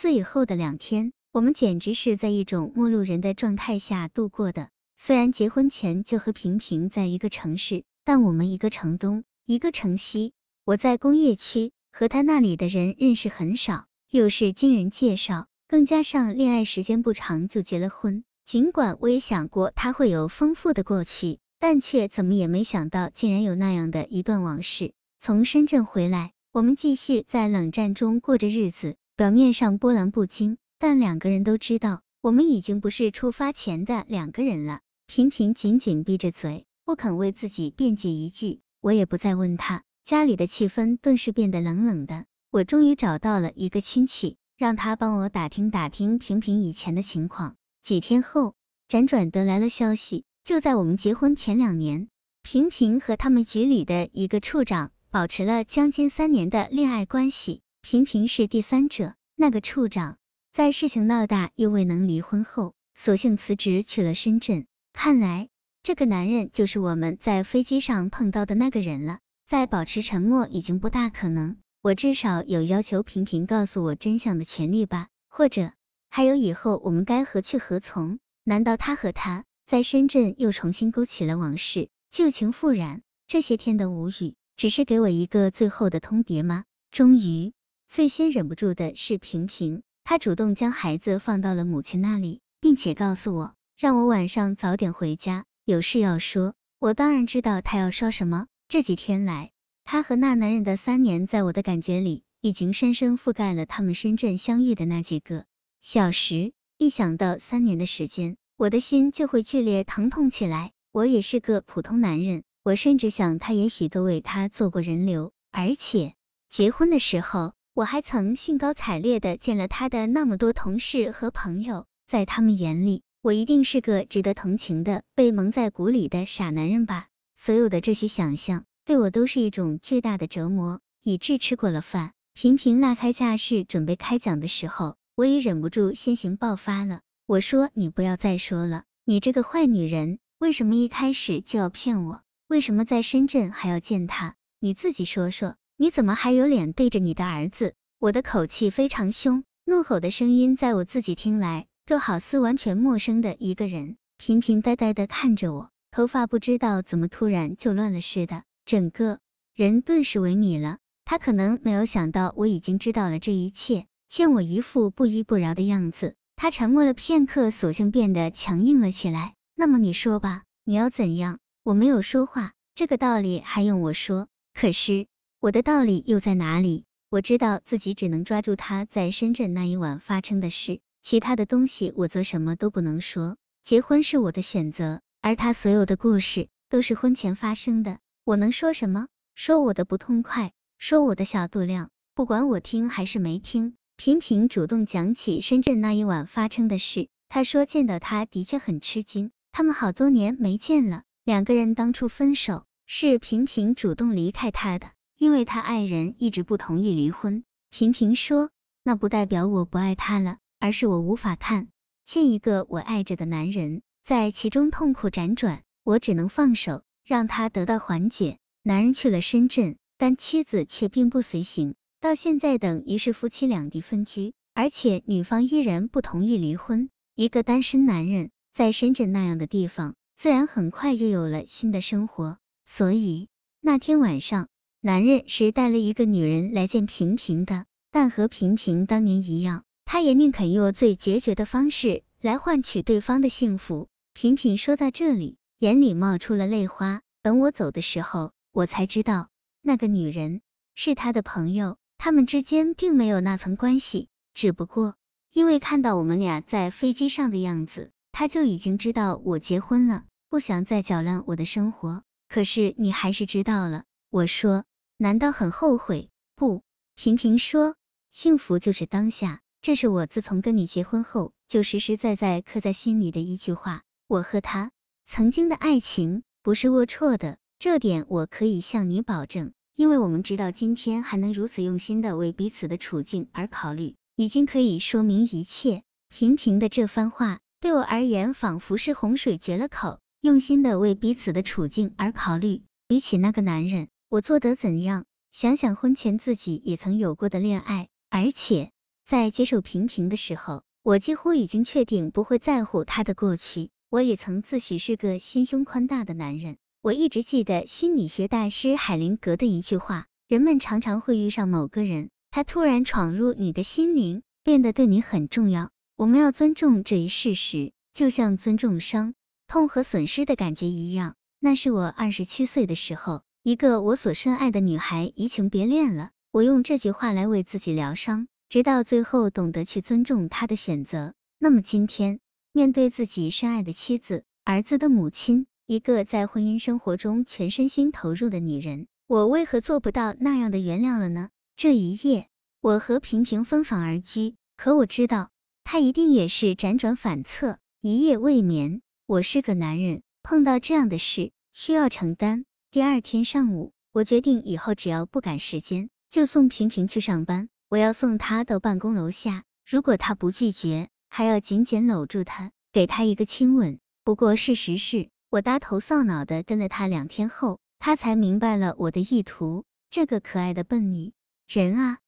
自以后的两天，我们简直是在一种陌路人的状态下度过的。虽然结婚前就和平平在一个城市，但我们一个城东，一个城西。我在工业区，和他那里的人认识很少，又是经人介绍，更加上恋爱时间不长就结了婚。尽管我也想过他会有丰富的过去，但却怎么也没想到竟然有那样的一段往事。从深圳回来，我们继续在冷战中过着日子，表面上波澜不惊，但两个人都知道，我们已经不是出发前的两个人了。平平紧紧闭着嘴，不肯为自己辩解一句。我也不再问他，家里的气氛顿时变得冷冷的。我终于找到了一个亲戚，让他帮我打听打听平平以前的情况。几天后，辗转得来了消息，就在我们结婚前两年，平平和他们局里的一个处长保持了将近三年的恋爱关系。平平是第三者，那个处长在事情闹大又未能离婚后，索性辞职去了深圳。看来这个男人就是我们在飞机上碰到的那个人了。再保持沉默已经不大可能，我至少有要求平平告诉我真相的权利吧？或者还有以后我们该何去何从？难道他和他在深圳又重新勾起了往事，旧情复燃？这些天的无语，只是给我一个最后的通牒吗？终于，最先忍不住的是平平，他主动将孩子放到了母亲那里，并且告诉我。让我晚上早点回家，有事要说。我当然知道他要说什么。这几天来，他和那男人的三年，在我的感觉里，已经深深覆盖了他们深圳相遇的那几个小时。一想到三年的时间，我的心就会剧烈疼痛起来。我也是个普通男人，我甚至想，他也许都为他做过人流。而且结婚的时候，我还曾兴高采烈的见了他的那么多同事和朋友，在他们眼里。我一定是个值得同情的被蒙在鼓里的傻男人吧？所有的这些想象对我都是一种巨大的折磨，以致吃过了饭，频频拉开架势准备开讲的时候，我也忍不住先行爆发了。我说你不要再说了，你这个坏女人，为什么一开始就要骗我？为什么在深圳还要见他？你自己说说，你怎么还有脸对着你的儿子？我的口气非常凶，怒吼的声音在我自己听来。就好似完全陌生的一个人，平平呆呆的看着我，头发不知道怎么突然就乱了似的，整个人顿时萎靡了。他可能没有想到我已经知道了这一切，见我一副不依不饶的样子，他沉默了片刻，索性变得强硬了起来。那么你说吧，你要怎样？我没有说话，这个道理还用我说？可是我的道理又在哪里？我知道自己只能抓住他在深圳那一晚发生的事。其他的东西我则什么都不能说。结婚是我的选择，而他所有的故事都是婚前发生的。我能说什么？说我的不痛快，说我的小肚量，不管我听还是没听。频频主动讲起深圳那一晚发生的事。他说见到他的确很吃惊，他们好多年没见了。两个人当初分手是频频主动离开他的，因为他爱人一直不同意离婚。频频说，那不代表我不爱他了。而是我无法看见一个我爱着的男人在其中痛苦辗转，我只能放手，让他得到缓解。男人去了深圳，但妻子却并不随行，到现在等于是夫妻两地分居，而且女方依然不同意离婚。一个单身男人在深圳那样的地方，自然很快又有了新的生活。所以那天晚上，男人是带了一个女人来见平平的，但和平平当年一样。他也宁肯用最决绝的方式来换取对方的幸福。平平说到这里，眼里冒出了泪花。等我走的时候，我才知道那个女人是他的朋友，他们之间并没有那层关系。只不过因为看到我们俩在飞机上的样子，他就已经知道我结婚了，不想再搅乱我的生活。可是你还是知道了。我说，难道很后悔？不，婷婷说，幸福就是当下。这是我自从跟你结婚后就实实在在刻在心里的一句话。我和他曾经的爱情不是龌龊的，这点我可以向你保证，因为我们直到今天还能如此用心的为彼此的处境而考虑，已经可以说明一切。婷婷的这番话对我而言仿佛是洪水绝了口，用心的为彼此的处境而考虑。比起那个男人，我做得怎样？想想婚前自己也曾有过的恋爱，而且。在接受平平的时候，我几乎已经确定不会在乎他的过去。我也曾自诩是个心胸宽大的男人。我一直记得心理学大师海灵格的一句话：人们常常会遇上某个人，他突然闯入你的心灵，变得对你很重要。我们要尊重这一事实，就像尊重伤痛和损失的感觉一样。那是我二十七岁的时候，一个我所深爱的女孩移情别恋了。我用这句话来为自己疗伤，直到最后懂得去尊重她的选择。那么今天，面对自己深爱的妻子、儿子的母亲。一个在婚姻生活中全身心投入的女人，我为何做不到那样的原谅了呢？这一夜，我和平平分房而居，可我知道，他一定也是辗转反侧，一夜未眠。我是个男人，碰到这样的事需要承担。第二天上午，我决定以后只要不赶时间，就送平平去上班。我要送她到办公楼下，如果她不拒绝，还要紧紧搂住她，给她一个亲吻。不过事实是。我搭头扫脑的跟了她两天后，她才明白了我的意图。这个可爱的笨女人啊，